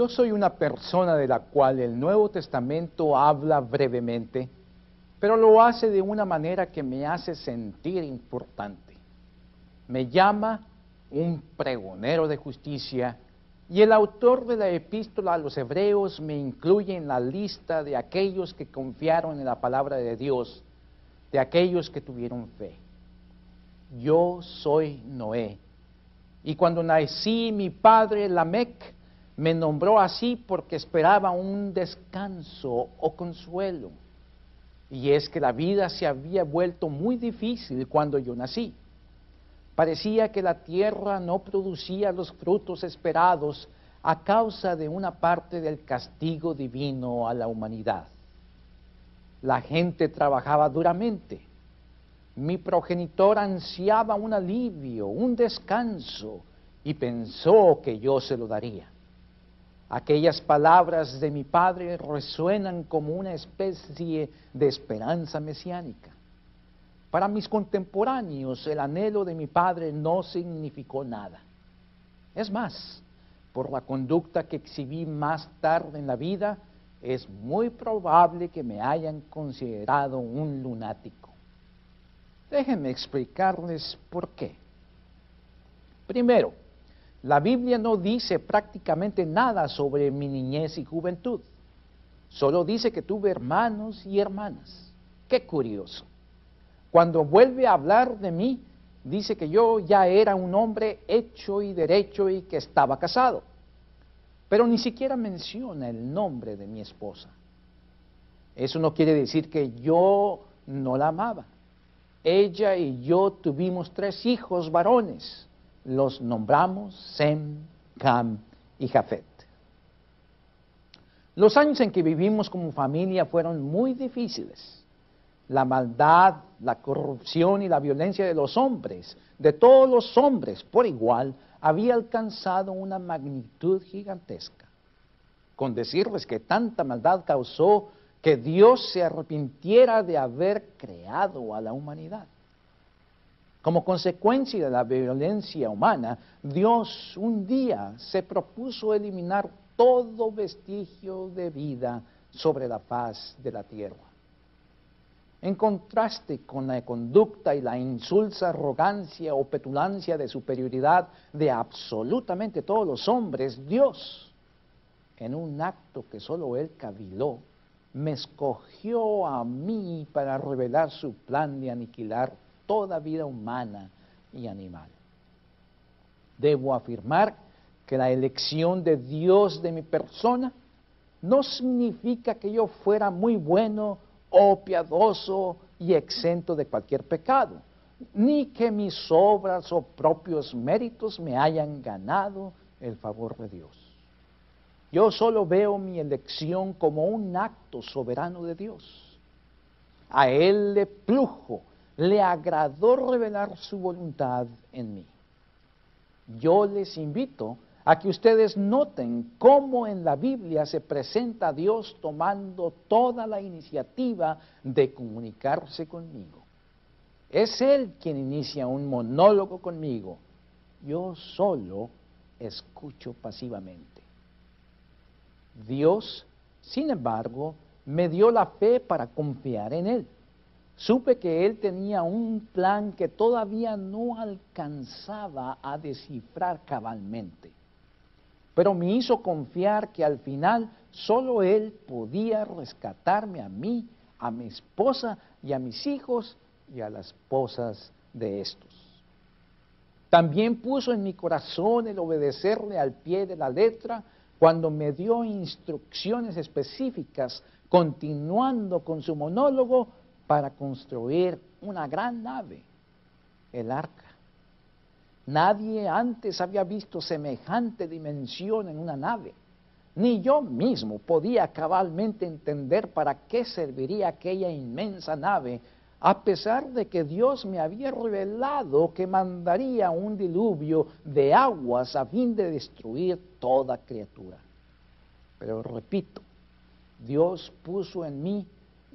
Yo soy una persona de la cual el Nuevo Testamento habla brevemente, pero lo hace de una manera que me hace sentir importante. Me llama un pregonero de justicia y el autor de la epístola a los hebreos me incluye en la lista de aquellos que confiaron en la palabra de Dios, de aquellos que tuvieron fe. Yo soy Noé. Y cuando nací mi padre Lamec, me nombró así porque esperaba un descanso o consuelo. Y es que la vida se había vuelto muy difícil cuando yo nací. Parecía que la tierra no producía los frutos esperados a causa de una parte del castigo divino a la humanidad. La gente trabajaba duramente. Mi progenitor ansiaba un alivio, un descanso, y pensó que yo se lo daría. Aquellas palabras de mi padre resuenan como una especie de esperanza mesiánica. Para mis contemporáneos el anhelo de mi padre no significó nada. Es más, por la conducta que exhibí más tarde en la vida, es muy probable que me hayan considerado un lunático. Déjenme explicarles por qué. Primero, la Biblia no dice prácticamente nada sobre mi niñez y juventud. Solo dice que tuve hermanos y hermanas. Qué curioso. Cuando vuelve a hablar de mí, dice que yo ya era un hombre hecho y derecho y que estaba casado. Pero ni siquiera menciona el nombre de mi esposa. Eso no quiere decir que yo no la amaba. Ella y yo tuvimos tres hijos varones los nombramos Sem, Cam y Jafet. Los años en que vivimos como familia fueron muy difíciles. La maldad, la corrupción y la violencia de los hombres, de todos los hombres por igual, había alcanzado una magnitud gigantesca. Con decirles que tanta maldad causó que Dios se arrepintiera de haber creado a la humanidad. Como consecuencia de la violencia humana, Dios un día se propuso eliminar todo vestigio de vida sobre la faz de la tierra. En contraste con la conducta y la insulsa arrogancia o petulancia de superioridad de absolutamente todos los hombres, Dios, en un acto que solo Él caviló, me escogió a mí para revelar su plan de aniquilar toda vida humana y animal. Debo afirmar que la elección de Dios de mi persona no significa que yo fuera muy bueno o piadoso y exento de cualquier pecado, ni que mis obras o propios méritos me hayan ganado el favor de Dios. Yo solo veo mi elección como un acto soberano de Dios. A Él le plujo le agradó revelar su voluntad en mí. Yo les invito a que ustedes noten cómo en la Biblia se presenta a Dios tomando toda la iniciativa de comunicarse conmigo. Es Él quien inicia un monólogo conmigo. Yo solo escucho pasivamente. Dios, sin embargo, me dio la fe para confiar en Él supe que él tenía un plan que todavía no alcanzaba a descifrar cabalmente. Pero me hizo confiar que al final solo él podía rescatarme a mí, a mi esposa y a mis hijos y a las esposas de estos. También puso en mi corazón el obedecerle al pie de la letra cuando me dio instrucciones específicas, continuando con su monólogo para construir una gran nave, el arca. Nadie antes había visto semejante dimensión en una nave. Ni yo mismo podía cabalmente entender para qué serviría aquella inmensa nave, a pesar de que Dios me había revelado que mandaría un diluvio de aguas a fin de destruir toda criatura. Pero repito, Dios puso en mí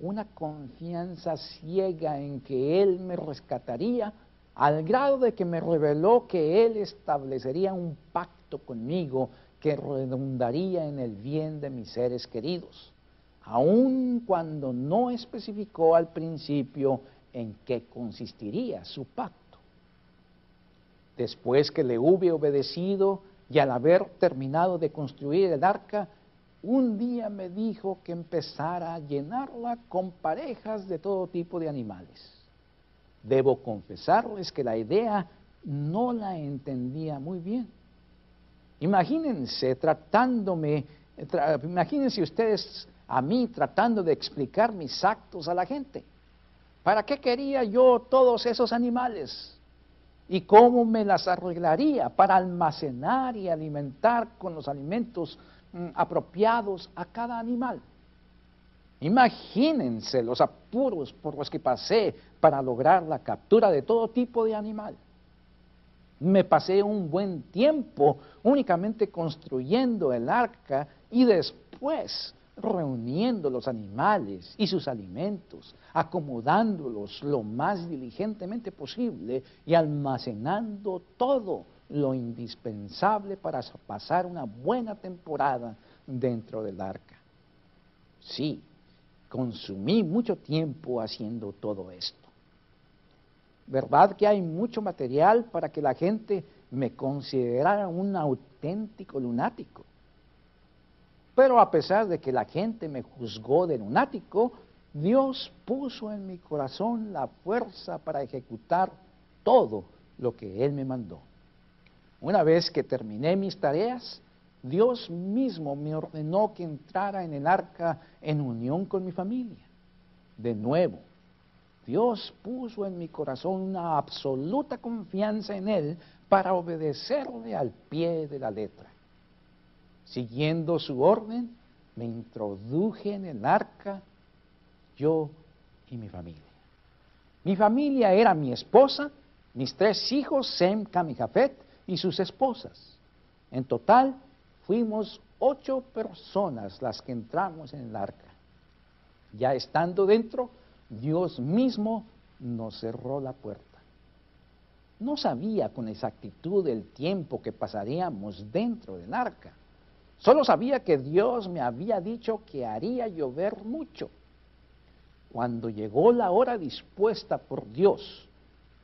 una confianza ciega en que Él me rescataría, al grado de que me reveló que Él establecería un pacto conmigo que redundaría en el bien de mis seres queridos, aun cuando no especificó al principio en qué consistiría su pacto. Después que le hube obedecido y al haber terminado de construir el arca, un día me dijo que empezara a llenarla con parejas de todo tipo de animales. Debo confesarles que la idea no la entendía muy bien. Imagínense tratándome, imagínense ustedes a mí tratando de explicar mis actos a la gente. ¿Para qué quería yo todos esos animales? ¿Y cómo me las arreglaría para almacenar y alimentar con los alimentos apropiados a cada animal? Imagínense los apuros por los que pasé para lograr la captura de todo tipo de animal. Me pasé un buen tiempo únicamente construyendo el arca y después reuniendo los animales y sus alimentos, acomodándolos lo más diligentemente posible y almacenando todo lo indispensable para pasar una buena temporada dentro del arca. Sí, consumí mucho tiempo haciendo todo esto. ¿Verdad que hay mucho material para que la gente me considerara un auténtico lunático? Pero a pesar de que la gente me juzgó de lunático, Dios puso en mi corazón la fuerza para ejecutar todo lo que Él me mandó. Una vez que terminé mis tareas, Dios mismo me ordenó que entrara en el arca en unión con mi familia. De nuevo, Dios puso en mi corazón una absoluta confianza en Él para obedecerle al pie de la letra. Siguiendo su orden, me introduje en el arca yo y mi familia. Mi familia era mi esposa, mis tres hijos, Sem, Cam y y sus esposas. En total, fuimos ocho personas las que entramos en el arca. Ya estando dentro, Dios mismo nos cerró la puerta. No sabía con exactitud el tiempo que pasaríamos dentro del arca. Solo sabía que Dios me había dicho que haría llover mucho. Cuando llegó la hora dispuesta por Dios,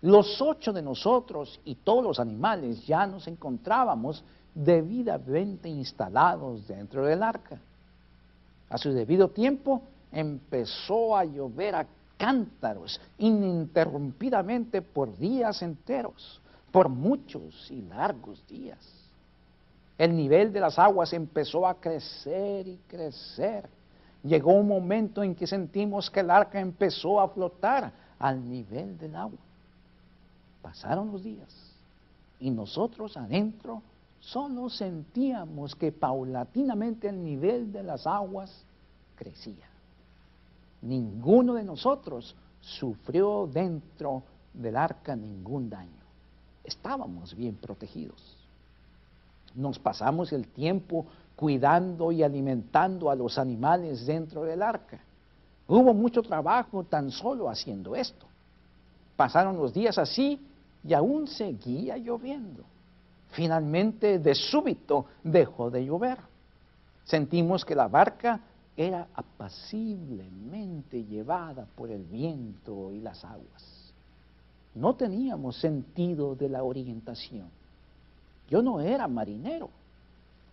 los ocho de nosotros y todos los animales ya nos encontrábamos debidamente instalados dentro del arca. A su debido tiempo empezó a llover a cántaros ininterrumpidamente por días enteros, por muchos y largos días. El nivel de las aguas empezó a crecer y crecer. Llegó un momento en que sentimos que el arca empezó a flotar al nivel del agua. Pasaron los días y nosotros adentro solo sentíamos que paulatinamente el nivel de las aguas crecía. Ninguno de nosotros sufrió dentro del arca ningún daño. Estábamos bien protegidos. Nos pasamos el tiempo cuidando y alimentando a los animales dentro del arca. Hubo mucho trabajo tan solo haciendo esto. Pasaron los días así y aún seguía lloviendo. Finalmente, de súbito, dejó de llover. Sentimos que la barca era apaciblemente llevada por el viento y las aguas. No teníamos sentido de la orientación. Yo no era marinero.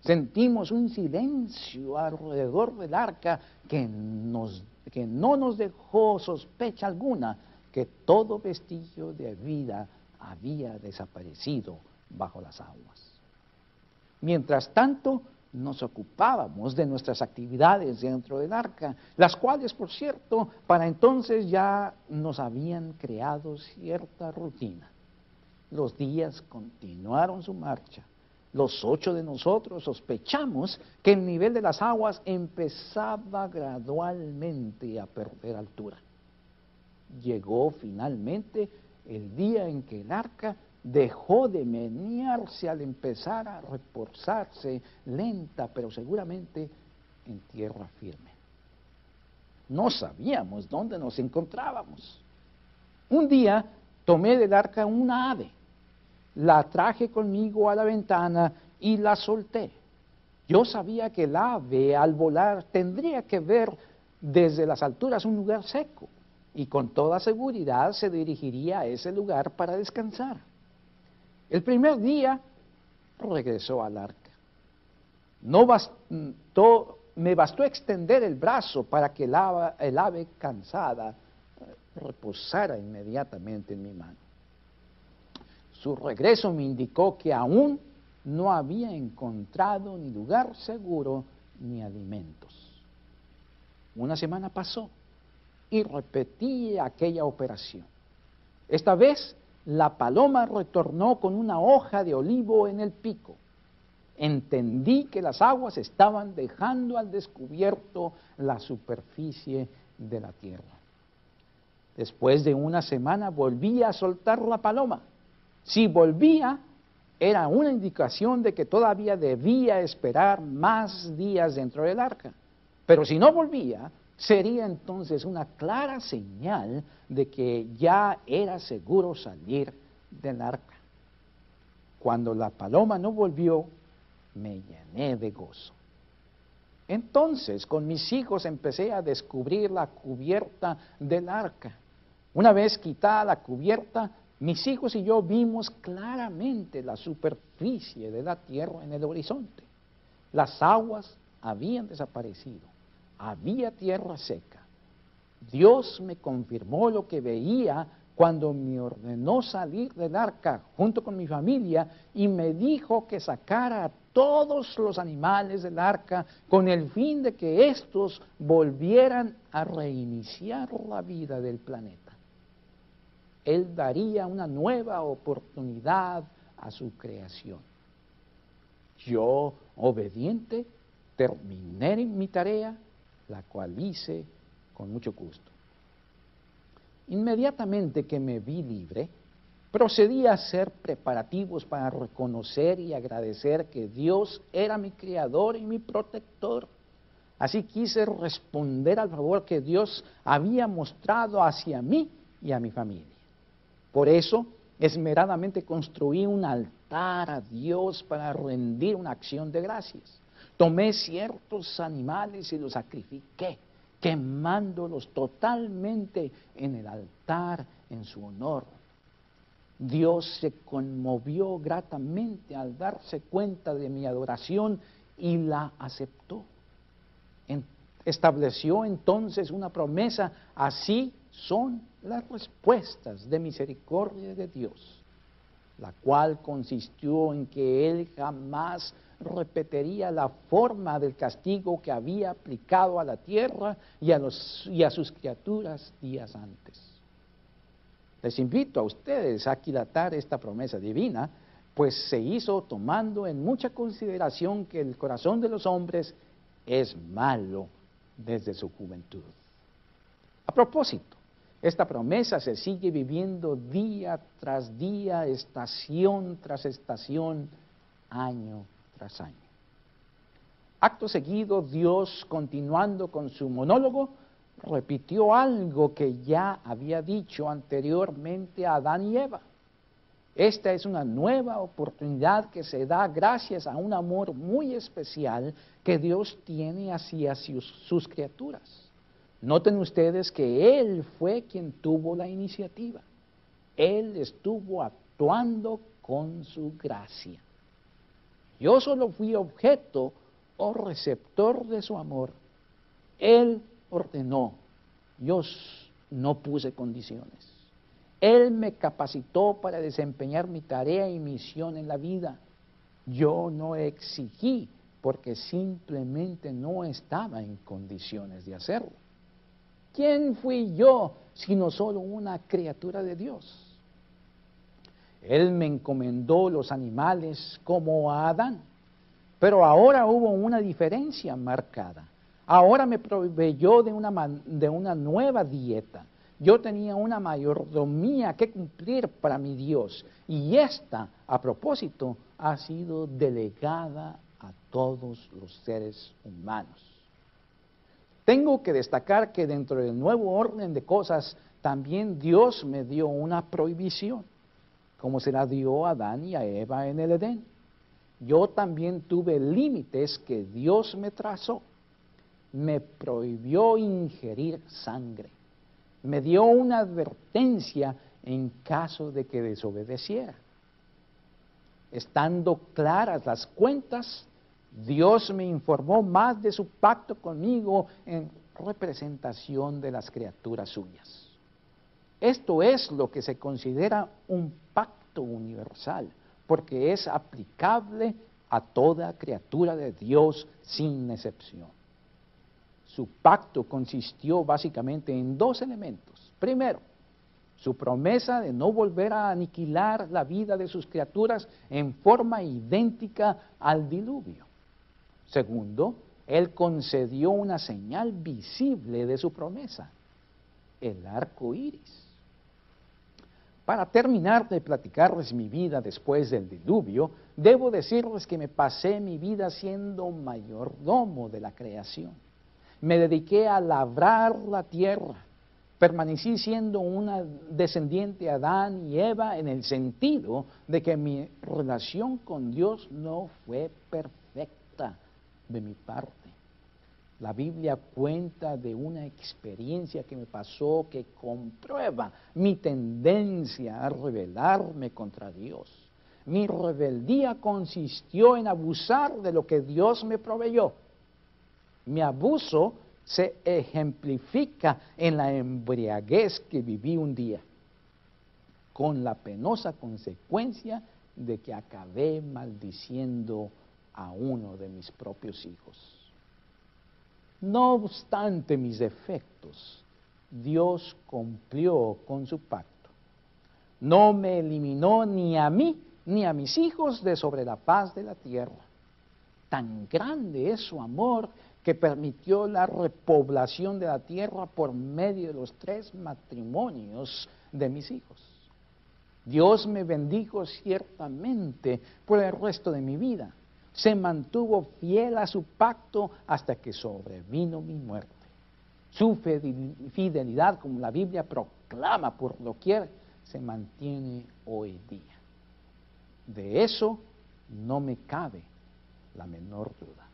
Sentimos un silencio alrededor del arca que, nos, que no nos dejó sospecha alguna que todo vestigio de vida había desaparecido bajo las aguas. Mientras tanto, nos ocupábamos de nuestras actividades dentro del arca, las cuales, por cierto, para entonces ya nos habían creado cierta rutina. Los días continuaron su marcha. Los ocho de nosotros sospechamos que el nivel de las aguas empezaba gradualmente a perder altura. Llegó finalmente el día en que el arca dejó de menearse al empezar a reposarse lenta, pero seguramente en tierra firme. No sabíamos dónde nos encontrábamos. Un día tomé del arca una ave la traje conmigo a la ventana y la solté. Yo sabía que el ave al volar tendría que ver desde las alturas un lugar seco y con toda seguridad se dirigiría a ese lugar para descansar. El primer día regresó al arca. No bastó, me bastó extender el brazo para que el ave, el ave cansada reposara inmediatamente en mi mano. Su regreso me indicó que aún no había encontrado ni lugar seguro ni alimentos. Una semana pasó y repetí aquella operación. Esta vez la paloma retornó con una hoja de olivo en el pico. Entendí que las aguas estaban dejando al descubierto la superficie de la tierra. Después de una semana volví a soltar la paloma. Si volvía, era una indicación de que todavía debía esperar más días dentro del arca. Pero si no volvía, sería entonces una clara señal de que ya era seguro salir del arca. Cuando la paloma no volvió, me llené de gozo. Entonces con mis hijos empecé a descubrir la cubierta del arca. Una vez quitada la cubierta, mis hijos y yo vimos claramente la superficie de la tierra en el horizonte. Las aguas habían desaparecido, había tierra seca. Dios me confirmó lo que veía cuando me ordenó salir del arca junto con mi familia y me dijo que sacara a todos los animales del arca con el fin de que éstos volvieran a reiniciar la vida del planeta. Él daría una nueva oportunidad a su creación. Yo, obediente, terminé mi tarea, la cual hice con mucho gusto. Inmediatamente que me vi libre, procedí a hacer preparativos para reconocer y agradecer que Dios era mi creador y mi protector. Así quise responder al favor que Dios había mostrado hacia mí y a mi familia. Por eso, esmeradamente construí un altar a Dios para rendir una acción de gracias. Tomé ciertos animales y los sacrifiqué, quemándolos totalmente en el altar en su honor. Dios se conmovió gratamente al darse cuenta de mi adoración y la aceptó. estableció entonces una promesa, así son las respuestas de misericordia de Dios, la cual consistió en que Él jamás repetiría la forma del castigo que había aplicado a la tierra y a, sus criaturas días antes. Les invito a ustedes a aquilatar esta promesa divina, pues se hizo tomando en mucha consideración que el corazón de los hombres es malo desde su juventud. A propósito, esta promesa se sigue viviendo día tras día, estación tras estación, año Acto seguido, Dios, continuando con su monólogo, repitió algo que ya había dicho anteriormente a Adán y Eva. Esta es una nueva oportunidad que se da gracias a un amor muy especial que Dios tiene hacia sus criaturas. Noten ustedes que Él fue quien tuvo la iniciativa. Él estuvo actuando con su gracia. Yo solo fui objeto o receptor de su amor. Él ordenó, yo no puse condiciones. Él me capacitó para desempeñar mi tarea y misión en la vida. Yo no exigí porque simplemente no estaba en condiciones de hacerlo. ¿Quién fui yo sino solo una criatura de Dios? Él me encomendó los animales como a Adán, pero ahora hubo una diferencia marcada. Ahora me proveyó de una, de una nueva dieta. Yo tenía una mayordomía que cumplir para mi Dios y esta, a propósito, ha sido delegada a todos los seres humanos. Tengo que destacar que dentro del nuevo orden de cosas también Dios me dio una prohibición, como se la dio a Adán y a Eva en el Edén. yo también tuve límites que Dios me trazó. Me prohibió ingerir sangre. Me dio una advertencia en caso de que desobedeciera. Estando claras las cuentas, Dios me informó más de su pacto conmigo en representación de las criaturas suyas. Esto es lo que se considera un pacto universal, porque es aplicable a toda criatura de Dios sin excepción. Su pacto consistió básicamente en dos elementos. Primero, su promesa de no volver a aniquilar la vida de sus criaturas en forma idéntica al diluvio. Segundo, Él concedió una señal visible de su promesa, el arco iris. Para terminar de platicarles mi vida después del diluvio, debo decirles que me pasé mi vida siendo mayordomo de la creación. Me dediqué a labrar la tierra. Permanecí siendo una descendiente de Adán y Eva en el sentido de que mi relación con Dios no fue perfecta de mi parte. La Biblia cuenta de una experiencia que me pasó que comprueba mi tendencia a rebelarme contra Dios. Mi rebeldía consistió en abusar de lo que Dios me proveyó. Mi abuso se ejemplifica en la embriaguez que viví un día, con la penosa consecuencia de que acabé maldiciendo a uno de mis propios hijos. No obstante mis defectos, Dios cumplió con su pacto. No me eliminó ni a mí ni a mis hijos de sobre la paz de la tierra. Tan grande es su amor que permitió la repoblación de la tierra por medio de los tres matrimonios de mis hijos. Dios me bendijo ciertamente por el resto de mi vida se mantuvo fiel a su pacto hasta que sobrevino mi muerte. Su fidelidad, como la Biblia proclama por lo que se mantiene hoy día. De eso no me cabe la menor duda.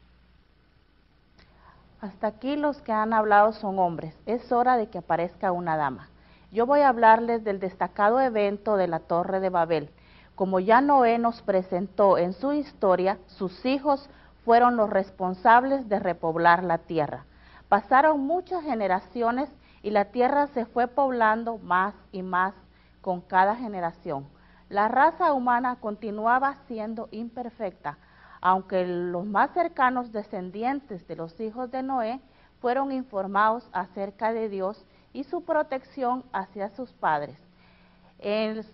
Hasta aquí los que han hablado son hombres. Es hora de que aparezca una dama. Yo voy a hablarles del destacado evento de la Torre de Babel como ya Noé nos presentó en su historia, sus hijos fueron los responsables de repoblar la tierra. Pasaron muchas generaciones y la tierra se fue poblando más y más con cada generación. La raza humana continuaba siendo imperfecta, aunque los más cercanos descendientes de los hijos de Noé fueron informados acerca de Dios y su protección hacia sus padres. El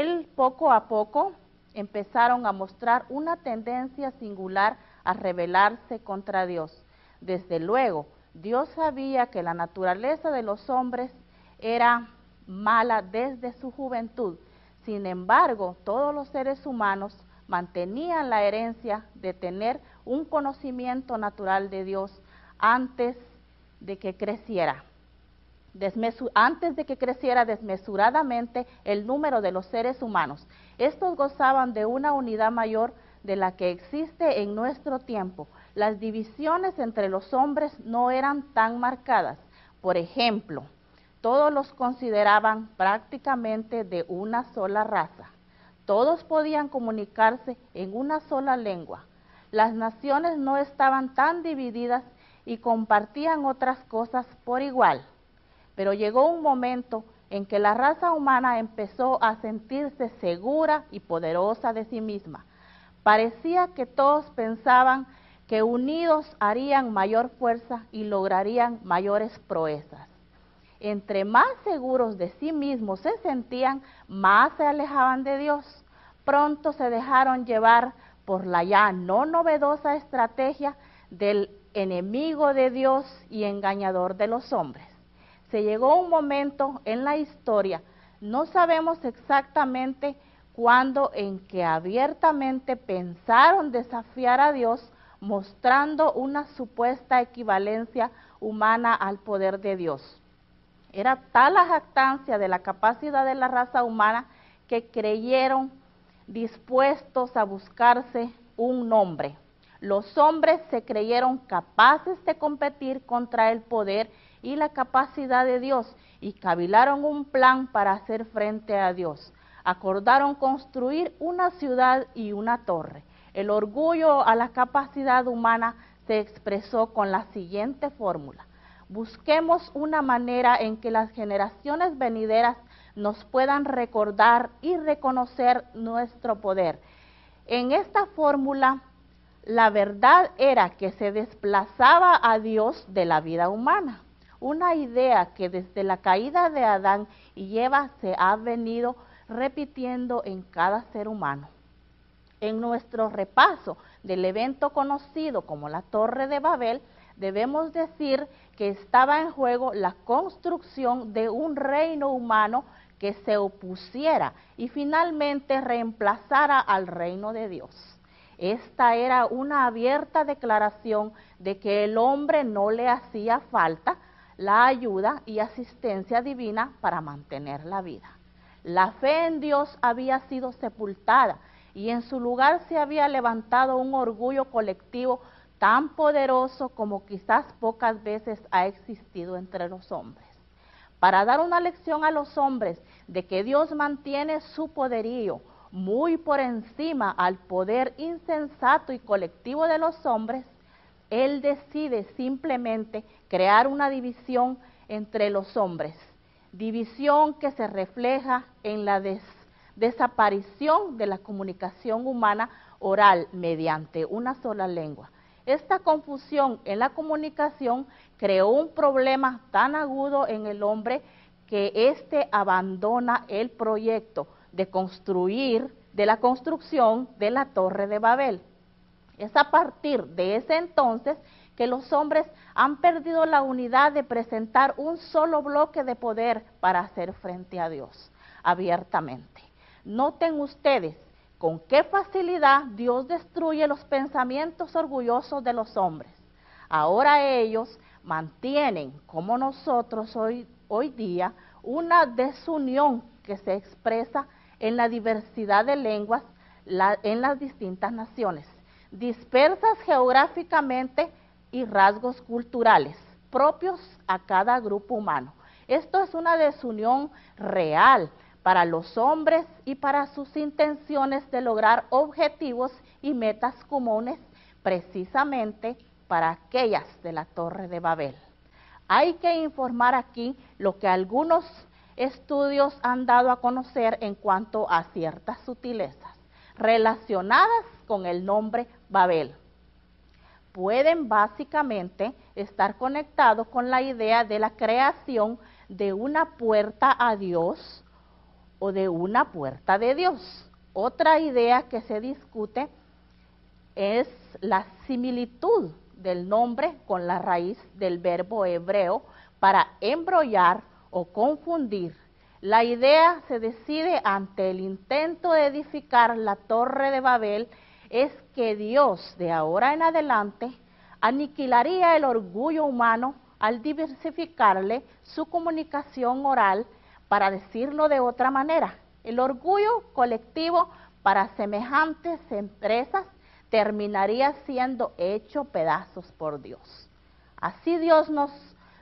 él poco a poco empezaron a mostrar una tendencia singular a rebelarse contra Dios. Desde luego, Dios sabía que la naturaleza de los hombres era mala desde su juventud. Sin embargo, todos los seres humanos mantenían la herencia de tener un conocimiento natural de Dios antes de que creciera antes de que creciera desmesuradamente el número de los seres humanos. Estos gozaban de una unidad mayor de la que existe en nuestro tiempo. Las divisiones entre los hombres no eran tan marcadas. Por ejemplo, todos los consideraban prácticamente de una sola raza. Todos podían comunicarse en una sola lengua. Las naciones no estaban tan divididas y compartían otras cosas por igual. Pero llegó un momento en que la raza humana empezó a sentirse segura y poderosa de sí misma. Parecía que todos pensaban que unidos harían mayor fuerza y lograrían mayores proezas. Entre más seguros de sí mismos se sentían, más se alejaban de Dios. Pronto se dejaron llevar por la ya no novedosa estrategia del enemigo de Dios y engañador de los hombres se llegó un momento en la historia, no sabemos exactamente cuándo en que abiertamente pensaron desafiar a Dios mostrando una supuesta equivalencia humana al poder de Dios. Era tal la jactancia de la capacidad de la raza humana que creyeron dispuestos a buscarse un nombre. Los hombres se creyeron capaces de competir contra el poder y la capacidad de Dios y cavilaron un plan para hacer frente a Dios. Acordaron construir una ciudad y una torre. El orgullo a la capacidad humana se expresó con la siguiente fórmula. Busquemos una manera en que las generaciones venideras nos puedan recordar y reconocer nuestro poder. En esta fórmula, la verdad era que se desplazaba a Dios de la vida humana, una idea que desde la caída de Adán y Eva se ha venido repitiendo en cada ser humano. En nuestro repaso del evento conocido como la Torre de Babel, debemos decir que estaba en juego la construcción de un reino humano que se opusiera y finalmente reemplazara al reino de Dios. Esta era una abierta declaración de que el hombre no le hacía falta la ayuda y asistencia divina para mantener la vida. La fe en Dios había sido sepultada y en su lugar se había levantado un orgullo colectivo tan poderoso como quizás pocas veces ha existido entre los hombres. Para dar una lección a los hombres de que Dios mantiene su poderío muy por encima al poder insensato y colectivo de los hombres, Él decide simplemente crear una división entre los hombres, división que se refleja en la desaparición de la comunicación humana oral mediante una sola lengua. Esta confusión en la comunicación creó un problema tan agudo en el hombre que éste abandona el proyecto de construir, de la construcción de la Torre de Babel. Es a partir de ese entonces que los hombres han perdido la unidad de presentar un solo bloque de poder para hacer frente a Dios abiertamente. Noten ustedes con qué facilidad Dios destruye los pensamientos orgullosos de los hombres. Ahora ellos mantienen, como nosotros hoy, hoy día, una desunión que se expresa en la diversidad de lenguas en las distintas naciones, dispersas geográficamente y rasgos culturales propios a cada grupo humano. Esto es una desunión real para los hombres y para sus intenciones de lograr objetivos y metas comunes precisamente para aquellas de la Torre de Babel. Hay que informar aquí lo que algunos estudios han dado a conocer en cuanto a ciertas sutilezas relacionadas con el nombre Babel. Pueden básicamente estar conectados con la idea de la creación de una puerta a Dios o de una puerta de Dios. Otra idea que se discute es la similitud del nombre con la raíz del verbo hebreo para embrollar o confundir. La idea se decide ante el intento de edificar la torre de Babel es que Dios de ahora en adelante aniquilaría el orgullo humano al diversificarle su comunicación oral, para decirlo de otra manera. El orgullo colectivo para semejantes empresas terminaría siendo hecho pedazos por Dios. Así Dios nos,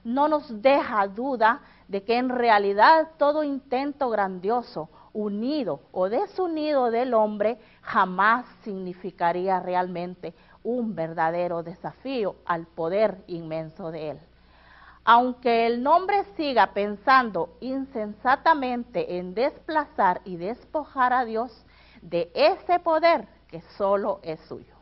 no nos deja duda de que en realidad todo intento grandioso, unido o desunido del hombre, jamás significaría realmente un verdadero desafío al poder inmenso de él. Aunque el nombre siga pensando insensatamente en desplazar y despojar a Dios de ese poder que solo es suyo.